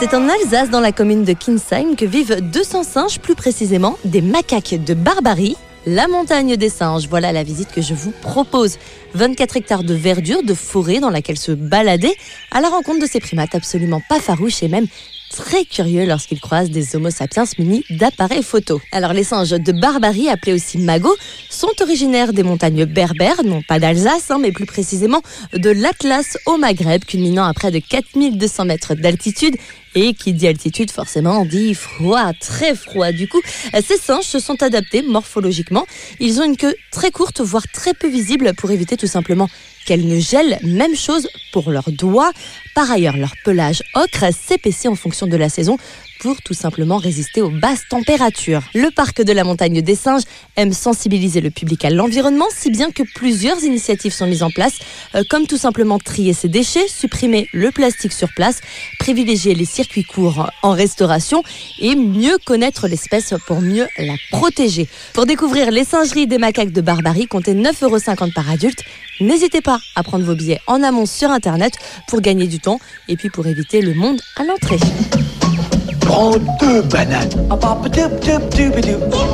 C'est en Alsace, dans la commune de Kinsheim, que vivent 200 singes, plus précisément des macaques de Barbarie. La montagne des singes, voilà la visite que je vous propose. 24 hectares de verdure, de forêt dans laquelle se balader à la rencontre de ces primates absolument pas farouches et même très curieux lorsqu'ils croisent des Homo sapiens munis d'appareils photo. Alors les singes de Barbarie, appelés aussi magos, sont originaires des montagnes berbères, non pas d'Alsace, hein, mais plus précisément de l'Atlas au Maghreb, culminant à près de 4200 mètres d'altitude et qui dit altitude, forcément, dit froid, très froid. Du coup, ces singes se sont adaptés morphologiquement. Ils ont une queue très courte, voire très peu visible, pour éviter tout simplement qu'elle ne gèle. Même chose pour leurs doigts. Par ailleurs, leur pelage ocre s'épaissit en fonction de la saison pour tout simplement résister aux basses températures. Le parc de la montagne des singes aime sensibiliser le public à l'environnement, si bien que plusieurs initiatives sont mises en place, euh, comme tout simplement trier ses déchets, supprimer le plastique sur place, privilégier les circuits courts en restauration et mieux connaître l'espèce pour mieux la protéger. Pour découvrir les singeries des macaques de Barbarie, comptez 9,50€ par adulte. N'hésitez pas à prendre vos billets en amont sur Internet pour gagner du temps et puis pour éviter le monde à l'entrée. Prends deux bananes. Singe